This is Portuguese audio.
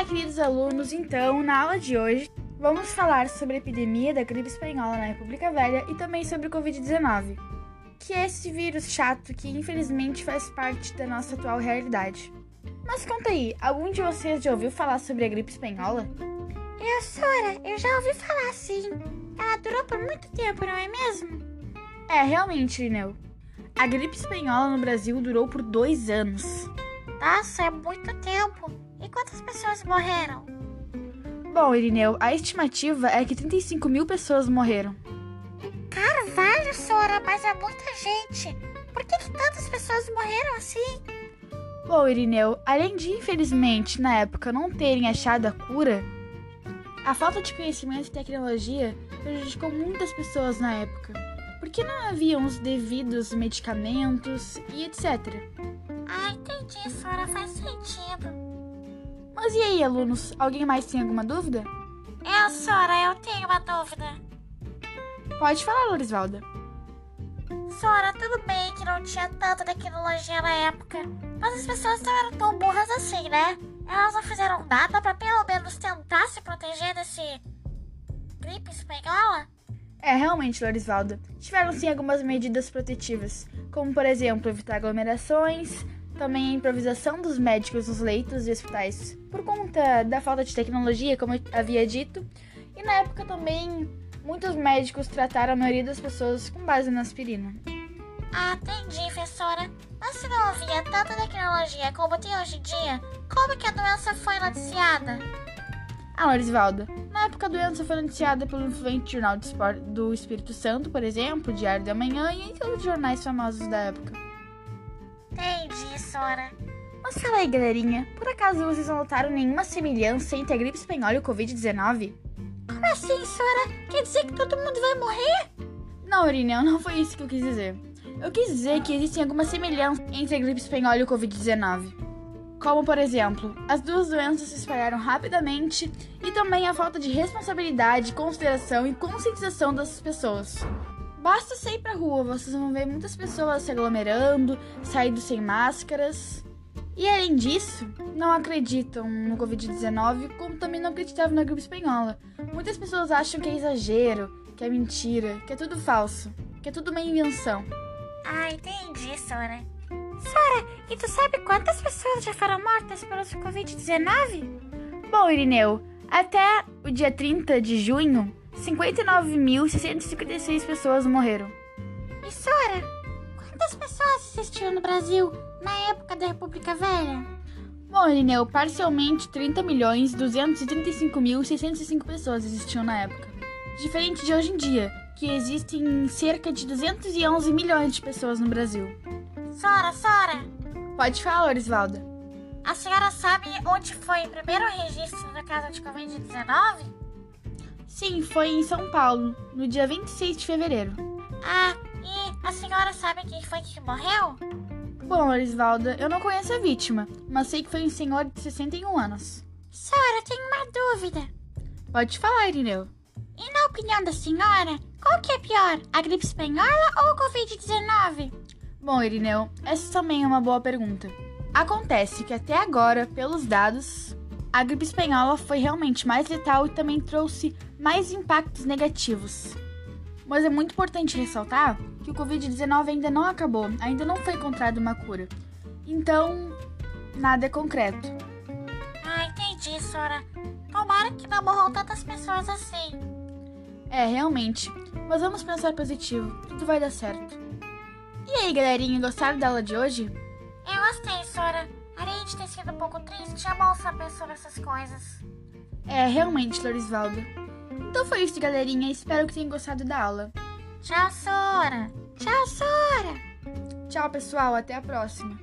Olá, queridos alunos. Então, na aula de hoje, vamos falar sobre a epidemia da gripe espanhola na República Velha e também sobre o Covid-19, que é esse vírus chato que infelizmente faz parte da nossa atual realidade. Mas conta aí, algum de vocês já ouviu falar sobre a gripe espanhola? Eu, Sora, eu já ouvi falar sim. Ela durou por muito tempo, não é mesmo? É, realmente, Lineu. A gripe espanhola no Brasil durou por dois anos. Nossa, é muito tempo. E quantas pessoas morreram? Bom, Irineu, a estimativa é que 35 mil pessoas morreram. Carvalho, Sora, mas é muita gente. Por que, que tantas pessoas morreram assim? Bom, Irineu, além de infelizmente na época não terem achado a cura, a falta de conhecimento e tecnologia prejudicou muitas pessoas na época, porque não haviam os devidos medicamentos e etc. Ah, entendi, Sora, faz sentido. Mas e aí, alunos? Alguém mais tem alguma dúvida? Eu, Sora, eu tenho uma dúvida. Pode falar, Lorisvalda. Sora, tudo bem que não tinha tanta tecnologia na época, mas as pessoas não eram tão burras assim, né? Elas não fizeram nada para pelo menos tentar se proteger desse gripe espanhola? É, realmente, Lorisvalda. Tiveram sim algumas medidas protetivas, como por exemplo evitar aglomerações, também a improvisação dos médicos nos leitos e hospitais por conta da falta de tecnologia, como eu havia dito, e na época também muitos médicos trataram a maioria das pessoas com base na aspirina. Ah, entendi, professora. Mas se não havia tanta tecnologia como tem hoje em dia, como que a doença foi noticiada? Ah, Lorisvalda, na época a doença foi noticiada pelo influente jornal do Espírito Santo, por exemplo, Diário da Manhã e em todos os jornais famosos da época. Entendi, Sora. Mas fala aí, galerinha, por acaso vocês não notaram nenhuma semelhança entre a gripe espanhola e o Covid-19? Como assim, Sora? Quer dizer que todo mundo vai morrer? Não, Irineu, não foi isso que eu quis dizer. Eu quis dizer que existem algumas semelhanças entre a gripe espanhola e o Covid-19. Como, por exemplo, as duas doenças se espalharam rapidamente e também a falta de responsabilidade, consideração e conscientização das pessoas. Basta sair pra rua, vocês vão ver muitas pessoas se aglomerando, saindo sem máscaras. E além disso, não acreditam no Covid-19, como também não acreditavam na gripe espanhola. Muitas pessoas acham que é exagero, que é mentira, que é tudo falso, que é tudo uma invenção. Ah, entendi, Sora. Sora, e tu sabe quantas pessoas já foram mortas pelo Covid-19? Bom, Irineu, até o dia 30 de junho, 59.656 pessoas morreram. E Sora, quantas pessoas existiam no Brasil na época da República Velha? Bom, Irineu, parcialmente 30.235.605 pessoas existiam na época. Diferente de hoje em dia, que existem cerca de 211 milhões de pessoas no Brasil. Sora, Sora! Pode falar, Orisvalda. A senhora sabe onde foi o primeiro registro da casa de Covid-19? Sim, foi em São Paulo, no dia 26 de fevereiro. Ah, e a senhora sabe quem foi que morreu? Bom, Orisvalda, eu não conheço a vítima, mas sei que foi um senhor de 61 anos. Senhora, tenho uma dúvida. Pode falar, Irineu. E na opinião da senhora, qual que é pior, a gripe espanhola ou o Covid-19? Bom, Irineu, essa também é uma boa pergunta. Acontece que até agora, pelos dados, a gripe espanhola foi realmente mais letal e também trouxe mais impactos negativos. Mas é muito importante ressaltar que o Covid-19 ainda não acabou, ainda não foi encontrada uma cura. Então, nada é concreto. Ah, entendi, Sora. Tomara que não morram tantas pessoas assim. É, realmente. Mas vamos pensar positivo, tudo vai dar certo. E aí, galerinha, gostaram da aula de hoje? Eu gostei, Sora. Além de ter sido um pouco triste, é bom saber sobre essas coisas. É, realmente, Lorisvaldo. Então foi isso, galerinha. Espero que tenham gostado da aula. Tchau, Sora. Tchau, Sora. Tchau, pessoal. Até a próxima.